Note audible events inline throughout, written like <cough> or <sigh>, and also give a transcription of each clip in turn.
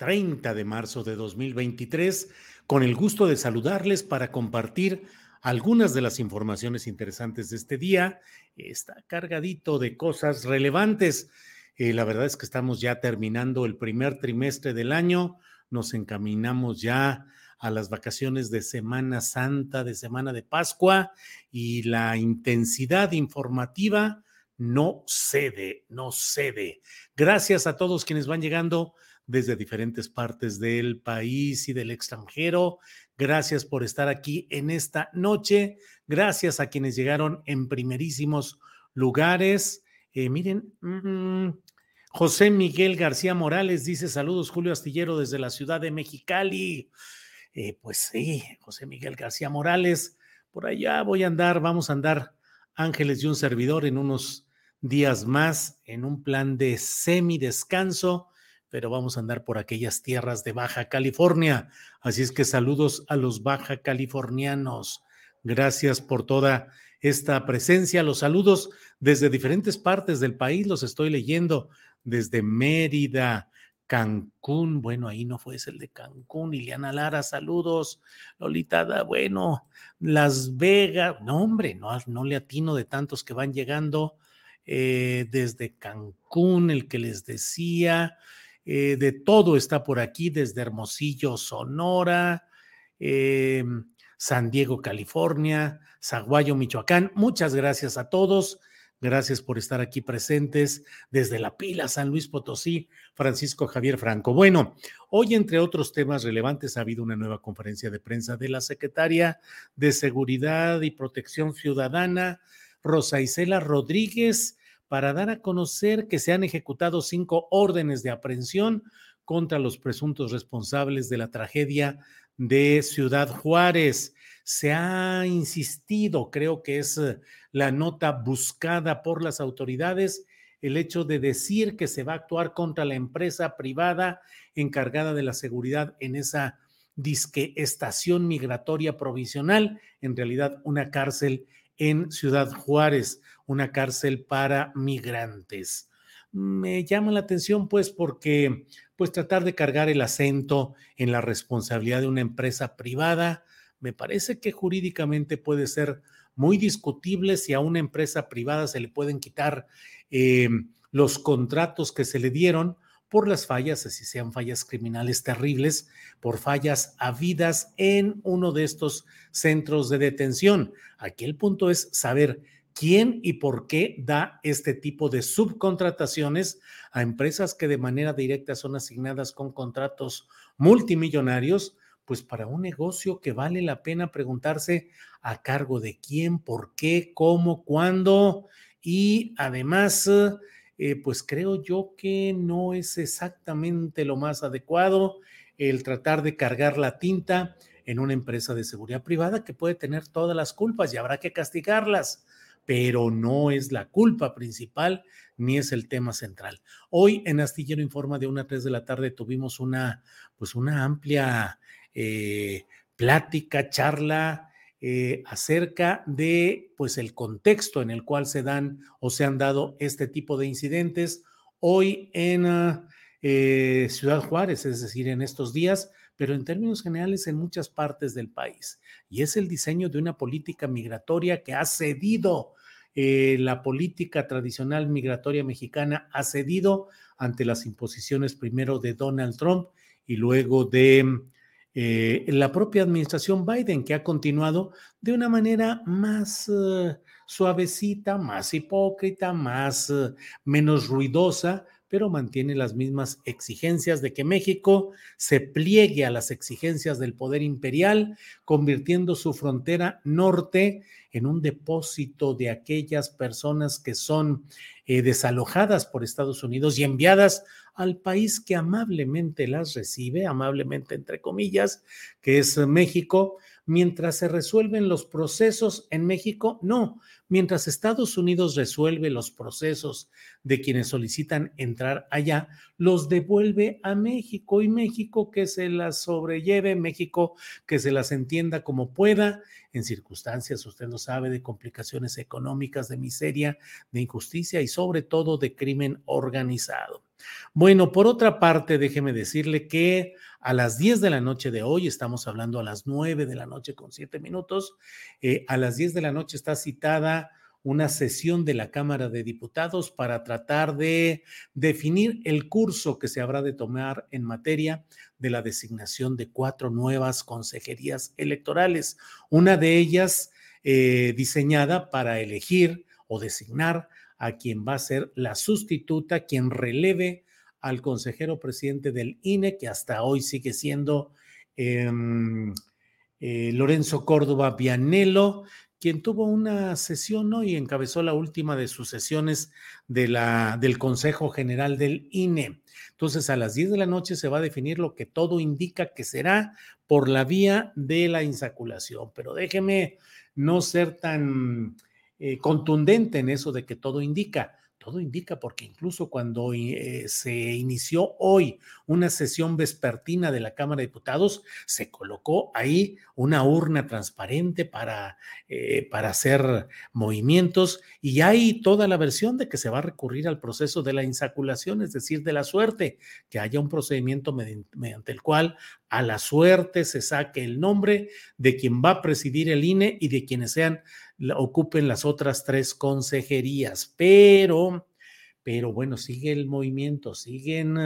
30 de marzo de 2023 con el gusto de saludarles para compartir algunas de las informaciones interesantes de este día. Está cargadito de cosas relevantes. Eh, la verdad es que estamos ya terminando el primer trimestre del año. Nos encaminamos ya a las vacaciones de Semana Santa, de Semana de Pascua y la intensidad informativa no cede, no cede. Gracias a todos quienes van llegando desde diferentes partes del país y del extranjero. Gracias por estar aquí en esta noche. Gracias a quienes llegaron en primerísimos lugares. Eh, miren, mm, José Miguel García Morales dice saludos Julio Astillero desde la ciudad de Mexicali. Eh, pues sí, José Miguel García Morales, por allá voy a andar, vamos a andar Ángeles y un servidor en unos días más en un plan de semi descanso pero vamos a andar por aquellas tierras de Baja California. Así es que saludos a los baja californianos. Gracias por toda esta presencia. Los saludos desde diferentes partes del país, los estoy leyendo desde Mérida, Cancún, bueno, ahí no fue ese el de Cancún, Iliana Lara, saludos, Lolita, bueno, Las Vegas, no hombre, no, no le atino de tantos que van llegando eh, desde Cancún, el que les decía, eh, de todo está por aquí, desde Hermosillo, Sonora, eh, San Diego, California, Zaguayo, Michoacán. Muchas gracias a todos. Gracias por estar aquí presentes desde La Pila, San Luis Potosí, Francisco Javier Franco. Bueno, hoy, entre otros temas relevantes, ha habido una nueva conferencia de prensa de la secretaria de Seguridad y Protección Ciudadana, Rosa Isela Rodríguez, para dar a conocer que se han ejecutado cinco órdenes de aprehensión contra los presuntos responsables de la tragedia de Ciudad Juárez. Se ha insistido, creo que es eh, la nota buscada por las autoridades, el hecho de decir que se va a actuar contra la empresa privada encargada de la seguridad en esa disque estación migratoria provisional, en realidad una cárcel en Ciudad Juárez, una cárcel para migrantes. Me llama la atención pues porque pues tratar de cargar el acento en la responsabilidad de una empresa privada, me parece que jurídicamente puede ser muy discutible si a una empresa privada se le pueden quitar eh, los contratos que se le dieron por las fallas, así sean fallas criminales terribles, por fallas habidas en uno de estos centros de detención. Aquí el punto es saber quién y por qué da este tipo de subcontrataciones a empresas que de manera directa son asignadas con contratos multimillonarios, pues para un negocio que vale la pena preguntarse a cargo de quién, por qué, cómo, cuándo. Y además eh, pues creo yo que no es exactamente lo más adecuado el tratar de cargar la tinta en una empresa de seguridad privada que puede tener todas las culpas y habrá que castigarlas, pero no es la culpa principal ni es el tema central. Hoy en Astillero Informa de una a 3 de la tarde tuvimos una, pues una amplia eh, plática, charla eh, acerca de pues el contexto en el cual se dan o se han dado este tipo de incidentes hoy en ah, eh, Ciudad Juárez, es decir, en estos días, pero en términos generales en muchas partes del país. Y es el diseño de una política migratoria que ha cedido eh, la política tradicional migratoria mexicana ha cedido ante las imposiciones primero de Donald Trump y luego de eh, la propia administración Biden, que ha continuado de una manera más eh, suavecita, más hipócrita, más menos ruidosa, pero mantiene las mismas exigencias de que México se pliegue a las exigencias del poder imperial, convirtiendo su frontera norte en un depósito de aquellas personas que son eh, desalojadas por Estados Unidos y enviadas al país que amablemente las recibe, amablemente entre comillas, que es México, mientras se resuelven los procesos en México, no, mientras Estados Unidos resuelve los procesos de quienes solicitan entrar allá, los devuelve a México y México que se las sobrelleve, México que se las entienda como pueda, en circunstancias, usted lo sabe, de complicaciones económicas, de miseria, de injusticia y sobre todo de crimen organizado. Bueno, por otra parte, déjeme decirle que a las 10 de la noche de hoy, estamos hablando a las 9 de la noche con 7 minutos, eh, a las 10 de la noche está citada una sesión de la Cámara de Diputados para tratar de definir el curso que se habrá de tomar en materia de la designación de cuatro nuevas consejerías electorales, una de ellas eh, diseñada para elegir o designar a quien va a ser la sustituta, quien releve al consejero presidente del INE, que hasta hoy sigue siendo em, eh, Lorenzo Córdoba Vianello, quien tuvo una sesión hoy y encabezó la última de sus sesiones del Consejo General del INE. Entonces, a las 10 de la noche se va a definir lo que todo indica que será por la vía de la insaculación. Pero déjeme no ser tan eh, contundente en eso de que todo indica. Todo indica porque incluso cuando eh, se inició hoy una sesión vespertina de la Cámara de Diputados, se colocó ahí una urna transparente para, eh, para hacer movimientos y hay toda la versión de que se va a recurrir al proceso de la insaculación, es decir, de la suerte, que haya un procedimiento mediante el cual a la suerte se saque el nombre de quien va a presidir el INE y de quienes sean ocupen las otras tres consejerías, pero, pero bueno, sigue el movimiento, siguen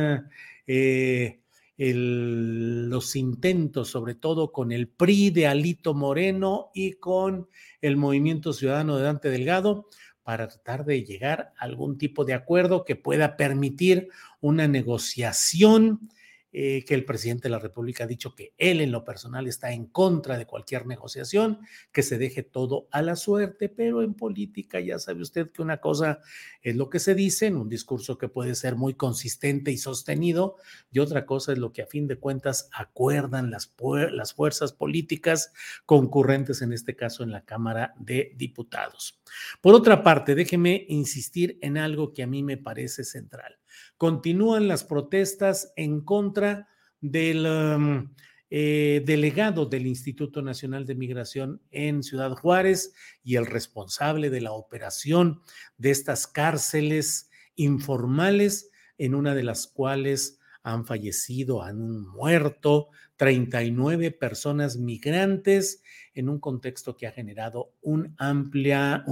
eh, los intentos, sobre todo con el PRI de Alito Moreno y con el Movimiento Ciudadano de Dante Delgado, para tratar de llegar a algún tipo de acuerdo que pueda permitir una negociación eh, que el presidente de la República ha dicho que él en lo personal está en contra de cualquier negociación, que se deje todo a la suerte, pero en política ya sabe usted que una cosa es lo que se dice en un discurso que puede ser muy consistente y sostenido, y otra cosa es lo que a fin de cuentas acuerdan las, las fuerzas políticas concurrentes, en este caso en la Cámara de Diputados. Por otra parte, déjeme insistir en algo que a mí me parece central continúan las protestas en contra del um, eh, delegado del Instituto Nacional de Migración en Ciudad Juárez y el responsable de la operación de estas cárceles informales, en una de las cuales han fallecido, han muerto 39 personas migrantes en un contexto que ha generado una amplia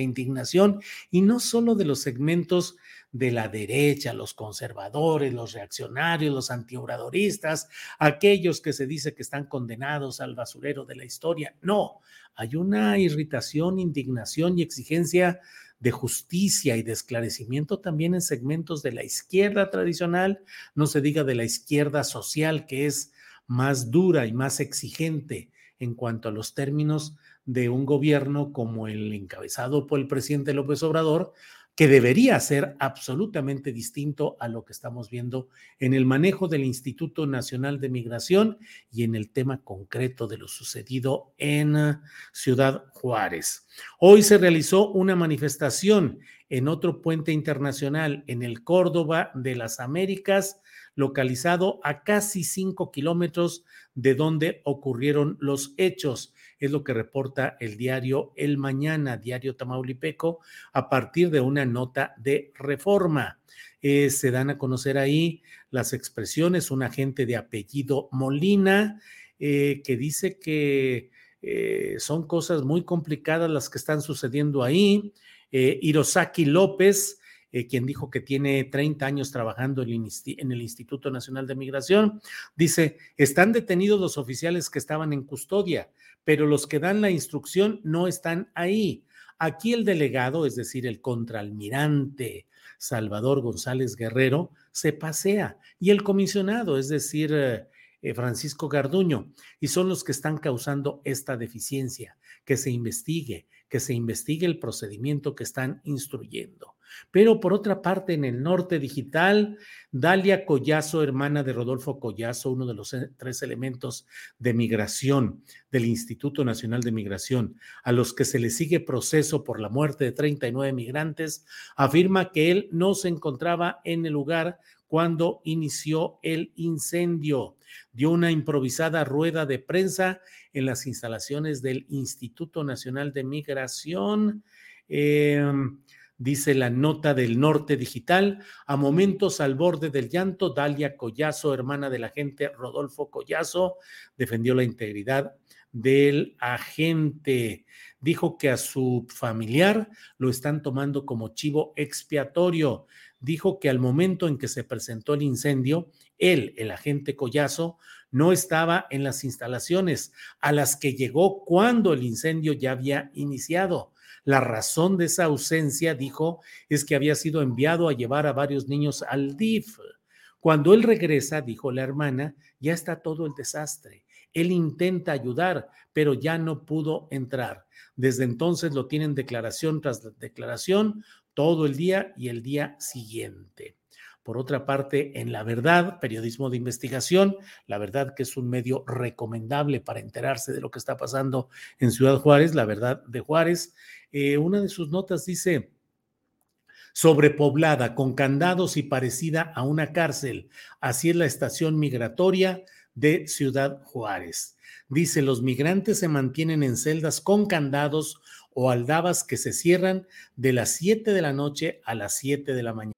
indignación y no solo de los segmentos de la derecha, los conservadores, los reaccionarios, los antiobradoristas, aquellos que se dice que están condenados al basurero de la historia. No, hay una irritación, indignación y exigencia de justicia y de esclarecimiento también en segmentos de la izquierda tradicional, no se diga de la izquierda social que es más dura y más exigente en cuanto a los términos de un gobierno como el encabezado por el presidente López Obrador, que debería ser absolutamente distinto a lo que estamos viendo en el manejo del Instituto Nacional de Migración y en el tema concreto de lo sucedido en ah, Ciudad Juárez. Hoy se realizó una manifestación en otro puente internacional, en el Córdoba de las Américas, localizado a casi cinco kilómetros de donde ocurrieron los hechos es lo que reporta el diario El Mañana, diario Tamaulipeco, a partir de una nota de reforma. Eh, se dan a conocer ahí las expresiones, un agente de apellido Molina, eh, que dice que eh, son cosas muy complicadas las que están sucediendo ahí. Hirosaki López, quien dijo que tiene 30 años trabajando en el Instituto Nacional de Migración, dice, están detenidos los oficiales que estaban en custodia, pero los que dan la instrucción no están ahí. Aquí el delegado, es decir, el contraalmirante Salvador González Guerrero, se pasea y el comisionado, es decir, eh, eh, Francisco Garduño, y son los que están causando esta deficiencia, que se investigue, que se investigue el procedimiento que están instruyendo. Pero por otra parte, en el norte digital, Dalia Collazo, hermana de Rodolfo Collazo, uno de los eh, tres elementos de migración del Instituto Nacional de Migración, a los que se le sigue proceso por la muerte de 39 migrantes, afirma que él no se encontraba en el lugar cuando inició el incendio. Dio una improvisada rueda de prensa en las instalaciones del Instituto Nacional de Migración. Em, dice la nota del norte digital, a momentos al borde del llanto, Dalia Collazo, hermana del agente Rodolfo Collazo, defendió la integridad del agente. Dijo que a su familiar lo están tomando como chivo expiatorio. Dijo que al momento en que se presentó el incendio, él, el agente Collazo, no estaba en las instalaciones a las que llegó cuando el incendio ya había iniciado. La razón de esa ausencia, dijo, es que había sido enviado a llevar a varios niños al DIF. Cuando él regresa, dijo la hermana, ya está todo el desastre. Él intenta ayudar, pero ya no pudo entrar. Desde entonces lo tienen declaración tras declaración todo el día y el día siguiente. Por otra parte, en La Verdad, periodismo de investigación, La Verdad que es un medio recomendable para enterarse de lo que está pasando en Ciudad Juárez, La Verdad de Juárez, eh, una de sus notas dice, sobrepoblada, con candados y parecida a una cárcel. Así es la estación migratoria de Ciudad Juárez. Dice, los migrantes se mantienen en celdas con candados o aldabas que se cierran de las 7 de la noche a las 7 de la mañana.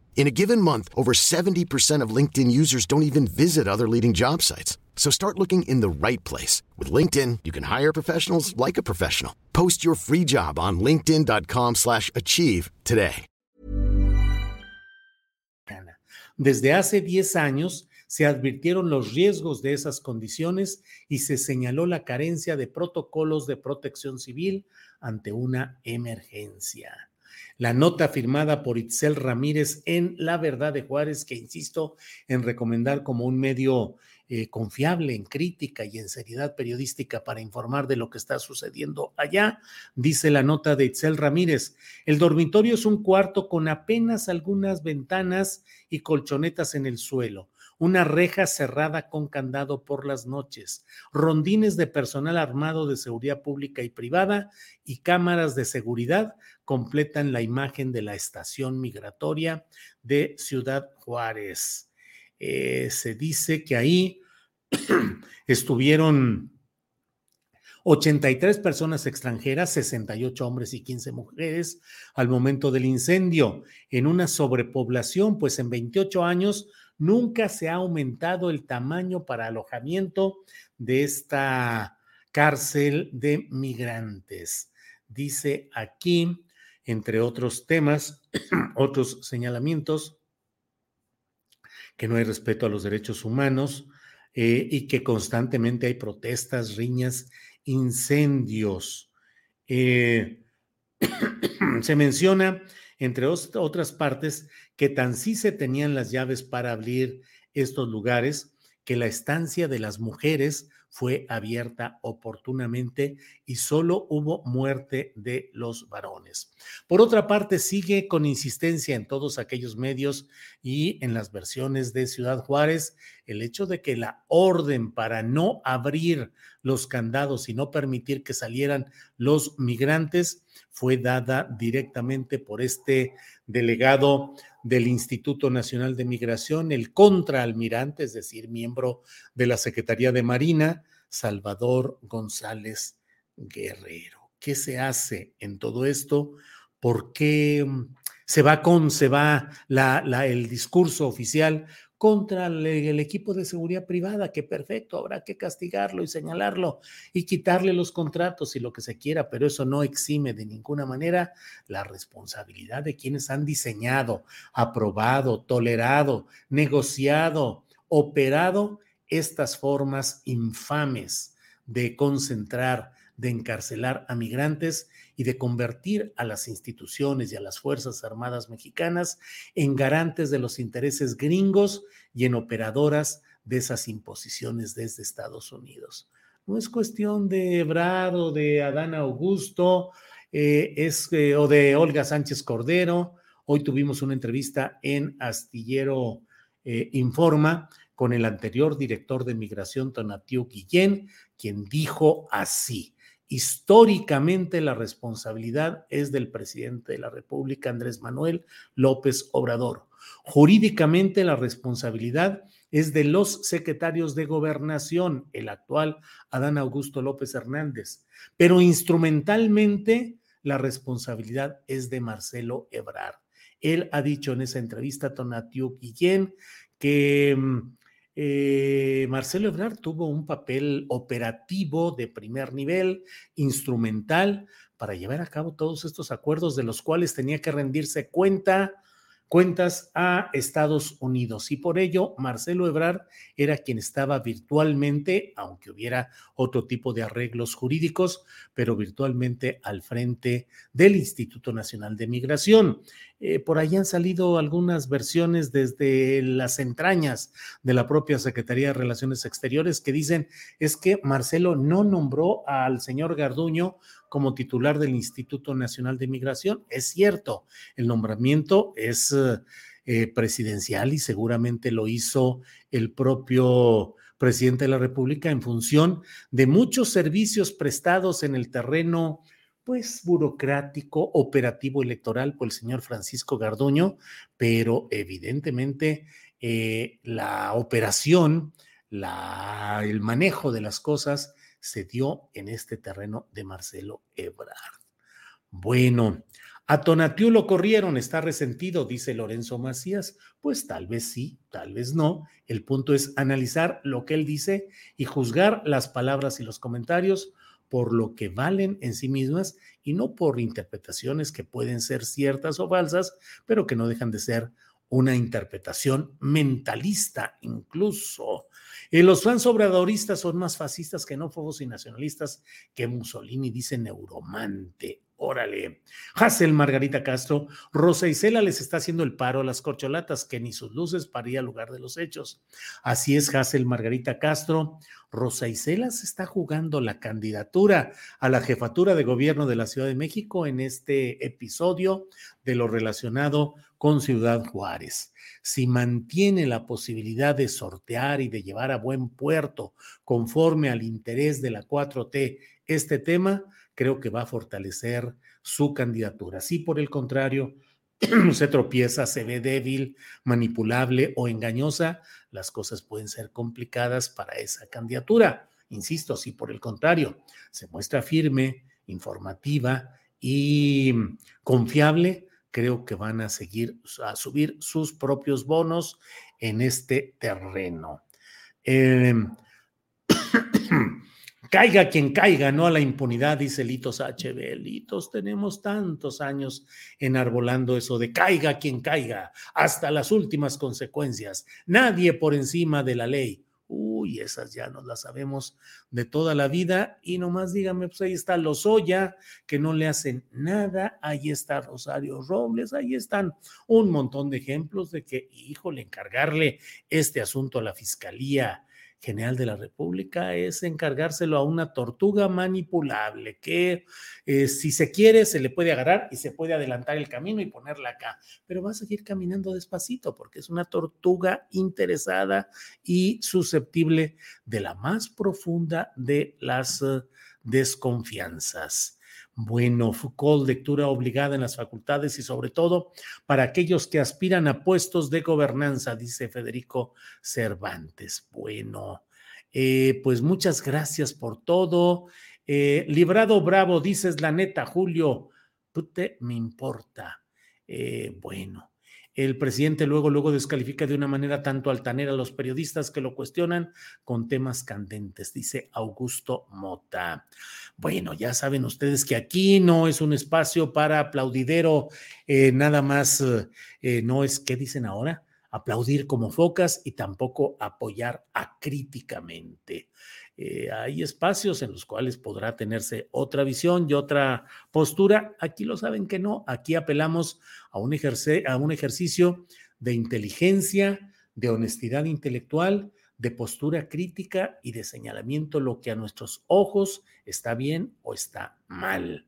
In a given month, over 70% of LinkedIn users don't even visit other leading job sites. So start looking in the right place. With LinkedIn, you can hire professionals like a professional. Post your free job on linkedin.com slash achieve today. Desde hace 10 años se advirtieron los riesgos de esas condiciones y se señaló la carencia de protocolos de protección civil ante una emergencia la nota firmada por Itzel Ramírez en La Verdad de Juárez, que insisto en recomendar como un medio eh, confiable en crítica y en seriedad periodística para informar de lo que está sucediendo allá, dice la nota de Itzel Ramírez. El dormitorio es un cuarto con apenas algunas ventanas y colchonetas en el suelo una reja cerrada con candado por las noches, rondines de personal armado de seguridad pública y privada y cámaras de seguridad completan la imagen de la estación migratoria de Ciudad Juárez. Eh, se dice que ahí <clears throat> estuvieron 83 personas extranjeras, 68 hombres y 15 mujeres al momento del incendio, en una sobrepoblación, pues en 28 años Nunca se ha aumentado el tamaño para alojamiento de esta cárcel de migrantes. Dice aquí, entre otros temas, <clears throat> otros señalamientos, que no hay respeto a los derechos humanos, eh, y que constantemente hay protestas, riñas, incendios. Eh, <clears throat> se menciona, entre otras partes, que tan sí se tenían las llaves para abrir estos lugares, que la estancia de las mujeres fue abierta oportunamente y solo hubo muerte de los varones. Por otra parte, sigue con insistencia en todos aquellos medios y en las versiones de Ciudad Juárez el hecho de que la orden para no abrir los candados y no permitir que salieran los migrantes fue dada directamente por este delegado del Instituto Nacional de Migración, el contraalmirante, es decir, miembro de la Secretaría de Marina, Salvador González Guerrero. ¿Qué se hace en todo esto? ¿Por qué mm, se va con, se va el discurso oficial contra el, equipo de seguridad privada, que perfecto, habrá que castigarlo y señalarlo y quitarle los contratos y lo que se quiera, pero eso no exime de ninguna manera la responsabilidad de quienes han diseñado, aprobado, tolerado, negociado, operado estas formas infames de concentrar, de encarcelar a migrantes y de convertir a las instituciones y a las Fuerzas Armadas mexicanas en garantes de los intereses gringos y en operadoras de esas imposiciones desde Estados Unidos. No es cuestión de Ebrard o de Adán Augusto eh, es, eh, o de Olga Sánchez Cordero. Hoy tuvimos una entrevista en Astillero eh, Informa con el anterior director de migración, Tonatiu Guillén, quien dijo así. Históricamente la responsabilidad es del presidente de la República, Andrés Manuel López Obrador. Jurídicamente la responsabilidad es de los secretarios de gobernación, el actual Adán Augusto López Hernández. Pero instrumentalmente la responsabilidad es de Marcelo Ebrard. Él ha dicho en esa entrevista a Tonatiu Guillén que mm, eh, Marcelo Ebrard tuvo un papel operativo de primer nivel, instrumental, para llevar a cabo todos estos acuerdos de los cuales tenía que rendirse cuenta cuentas a Estados Unidos y por ello Marcelo Ebrard era quien estaba virtualmente, aunque hubiera otro tipo de arreglos jurídicos, pero virtualmente al frente del Instituto Nacional de Migración. Eh, por ahí han salido algunas versiones desde las entrañas de la propia Secretaría de Relaciones Exteriores que dicen es que Marcelo no nombró al señor Garduño como titular del Instituto Nacional de Migración. Es cierto, el nombramiento es eh, presidencial y seguramente lo hizo el propio presidente de la República en función de muchos servicios prestados en el terreno pues burocrático, operativo electoral por el señor Francisco Garduño, pero evidentemente eh, la operación, la, el manejo de las cosas se dio en este terreno de Marcelo Ebrard. Bueno, a Tonatiu lo corrieron, está resentido, dice Lorenzo Macías. Pues tal vez sí, tal vez no. El punto es analizar lo que él dice y juzgar las palabras y los comentarios por lo que valen en sí mismas y no por interpretaciones que pueden ser ciertas o falsas, pero que no dejan de ser una interpretación mentalista incluso. Eh, los fans obradoristas son más fascistas, que xenófobos y nacionalistas que Mussolini, dice Neuromante. Órale. Hassel Margarita Castro, Rosa Isela les está haciendo el paro a las corcholatas, que ni sus luces paría lugar de los hechos. Así es, Hassel Margarita Castro. Rosa Isela se está jugando la candidatura a la jefatura de gobierno de la Ciudad de México en este episodio de lo relacionado con Ciudad Juárez. Si mantiene la posibilidad de sortear y de llevar a buen puerto conforme al interés de la 4T este tema, creo que va a fortalecer su candidatura. Si por el contrario <clears throat> se tropieza, se ve débil, manipulable o engañosa, las cosas pueden ser complicadas para esa candidatura. Insisto, si por el contrario se muestra firme, informativa y confiable, creo que van a seguir a subir sus propios bonos en este terreno. Eh, <coughs> Caiga quien caiga, no a la impunidad, dice Litos HB. Litos, tenemos tantos años enarbolando eso de caiga quien caiga, hasta las últimas consecuencias. Nadie por encima de la ley. Uy, esas ya nos las sabemos de toda la vida. Y nomás dígame, pues ahí está Lozoya, que no le hacen nada. Ahí está Rosario Robles. Ahí están un montón de ejemplos de que, híjole, encargarle este asunto a la Fiscalía General de la República es encargárselo a una tortuga manipulable que eh, si se quiere se le puede agarrar y se puede adelantar el camino y ponerla acá, pero va a seguir caminando despacito porque es una tortuga interesada y susceptible de la más profunda de las uh, desconfianzas. Bueno, Foucault, lectura obligada en las facultades y sobre todo para aquellos que aspiran a puestos de gobernanza, dice Federico Cervantes. Bueno, eh, pues muchas gracias por todo. Eh, librado Bravo, dices la neta, Julio, te me importa. Eh, bueno, el presidente luego, luego descalifica de una manera tanto altanera a los periodistas que lo cuestionan con temas candentes, dice Augusto Mota. Bueno, ya saben ustedes que aquí no es un espacio para aplaudidero, eh, nada más, eh, no es, ¿qué dicen ahora? Aplaudir como focas y tampoco apoyar acríticamente. Eh, hay espacios en los cuales podrá tenerse otra visión y otra postura. Aquí lo saben que no, aquí apelamos a un, a un ejercicio de inteligencia, de honestidad intelectual, de postura crítica y de señalamiento lo que a nuestros ojos está bien o está mal.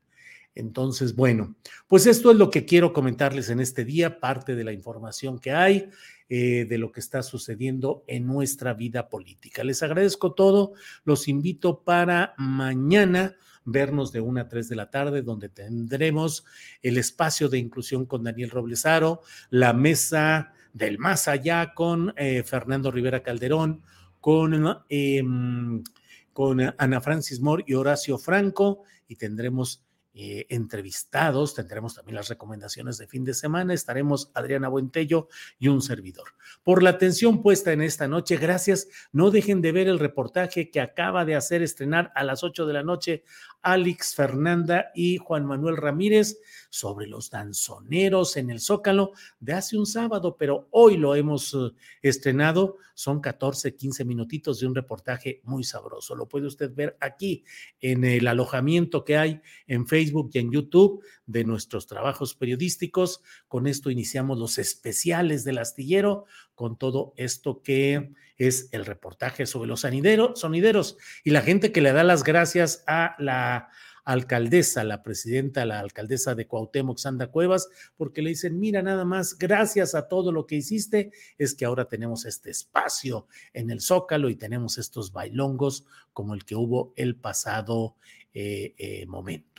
Entonces, bueno, pues esto es lo que quiero comentarles en este día, parte de la información que hay. Eh, de lo que está sucediendo en nuestra vida política. Les agradezco todo, los invito para mañana vernos de una a tres de la tarde, donde tendremos el espacio de inclusión con Daniel Roblesaro, la mesa del más allá con eh, Fernando Rivera Calderón, con, em, con Ana Francis Moore y Horacio Franco, y tendremos eh, entrevistados, tendremos también las recomendaciones de fin de semana, estaremos Adriana Buentello y un servidor. Por la atención puesta en esta noche, gracias. No dejen de ver el reportaje que acaba de hacer estrenar a las 8 de la noche Alex Fernanda y Juan Manuel Ramírez sobre los danzoneros en el Zócalo de hace un sábado, pero hoy lo hemos eh, estrenado. Son 14, 15 minutitos de un reportaje muy sabroso. Lo puede usted ver aquí en el alojamiento que hay en Facebook y en YouTube de nuestros trabajos periodísticos. Con esto iniciamos los especiales del astillero, con todo esto que es el reportaje sobre los sonideros y la gente que le da las gracias a la alcaldesa, la presidenta, la alcaldesa de Cuauhtémoc, Sandra Cuevas, porque le dicen, mira, nada más, gracias a todo lo que hiciste, es que ahora tenemos este espacio en el Zócalo y tenemos estos bailongos como el que hubo el pasado eh, eh, momento.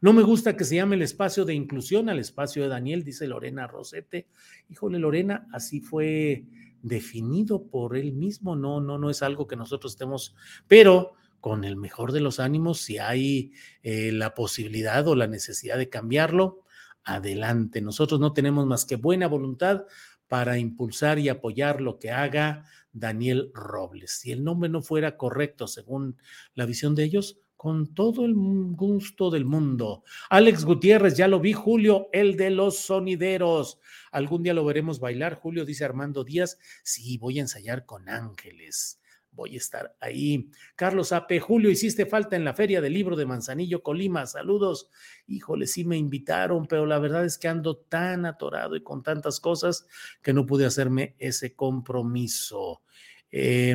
No me gusta que se llame el espacio de inclusión al espacio de Daniel, dice Lorena Rosete. Híjole, Lorena, así fue definido por él mismo, no, no, no es algo que nosotros estemos, pero con el mejor de los ánimos, si hay eh, la posibilidad o la necesidad de cambiarlo, adelante. Nosotros no tenemos más que buena voluntad para impulsar y apoyar lo que haga Daniel Robles. Si el nombre no fuera correcto según la visión de ellos, con todo el gusto del mundo. Alex Gutiérrez, ya lo vi, Julio, el de los sonideros. Algún día lo veremos bailar, Julio, dice Armando Díaz. Sí, voy a ensayar con ángeles. Voy a estar ahí. Carlos Ape, Julio, hiciste falta en la Feria del Libro de Manzanillo, Colima. Saludos. Híjole, sí me invitaron, pero la verdad es que ando tan atorado y con tantas cosas que no pude hacerme ese compromiso. Eh,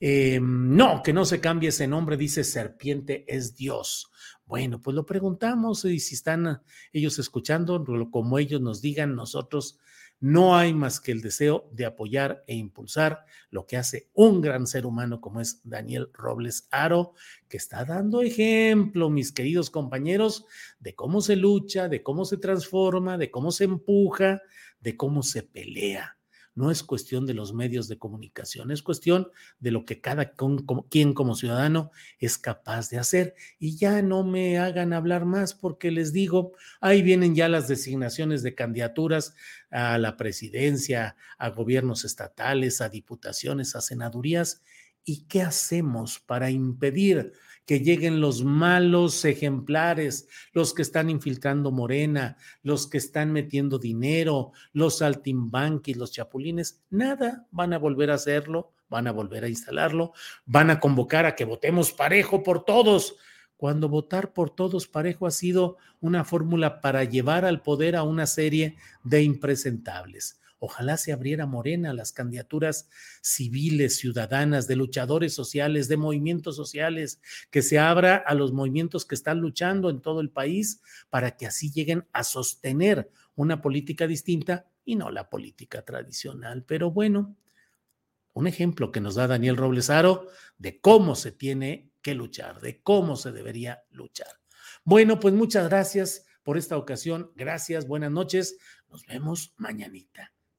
eh, no, que no se cambie ese nombre, dice serpiente es Dios. Bueno, pues lo preguntamos y si están ellos escuchando, como ellos nos digan, nosotros no hay más que el deseo de apoyar e impulsar lo que hace un gran ser humano como es Daniel Robles Aro, que está dando ejemplo, mis queridos compañeros, de cómo se lucha, de cómo se transforma, de cómo se empuja, de cómo se pelea no es cuestión de los medios de comunicación, es cuestión de lo que cada quien como ciudadano es capaz de hacer. Y ya no me hagan hablar más porque les digo, ahí vienen ya las designaciones de candidaturas a la presidencia, a gobiernos estatales, a diputaciones, a senadurías. ¿Y qué hacemos para impedir que lleguen los malos ejemplares, los que están infiltrando Morena, los que están metiendo dinero, los saltimbanquis, los chapulines, nada van a volver a hacerlo van a volver a instalarlo, van a convocar a que votemos parejo por todos, cuando votar por todos parejo ha sido una fórmula para llevar al poder a una serie de impresentables. Ojalá se abriera Morena las candidaturas civiles, ciudadanas, de luchadores sociales, de movimientos sociales, que se abra a los movimientos que están luchando en todo el país para que así lleguen a sostener una política distinta y no la política tradicional. Pero bueno, un ejemplo que nos da Daniel Roblesaro de cómo se tiene que luchar, de cómo se debería luchar. Bueno, pues muchas gracias por esta ocasión. Gracias, buenas noches. Nos vemos mañanita.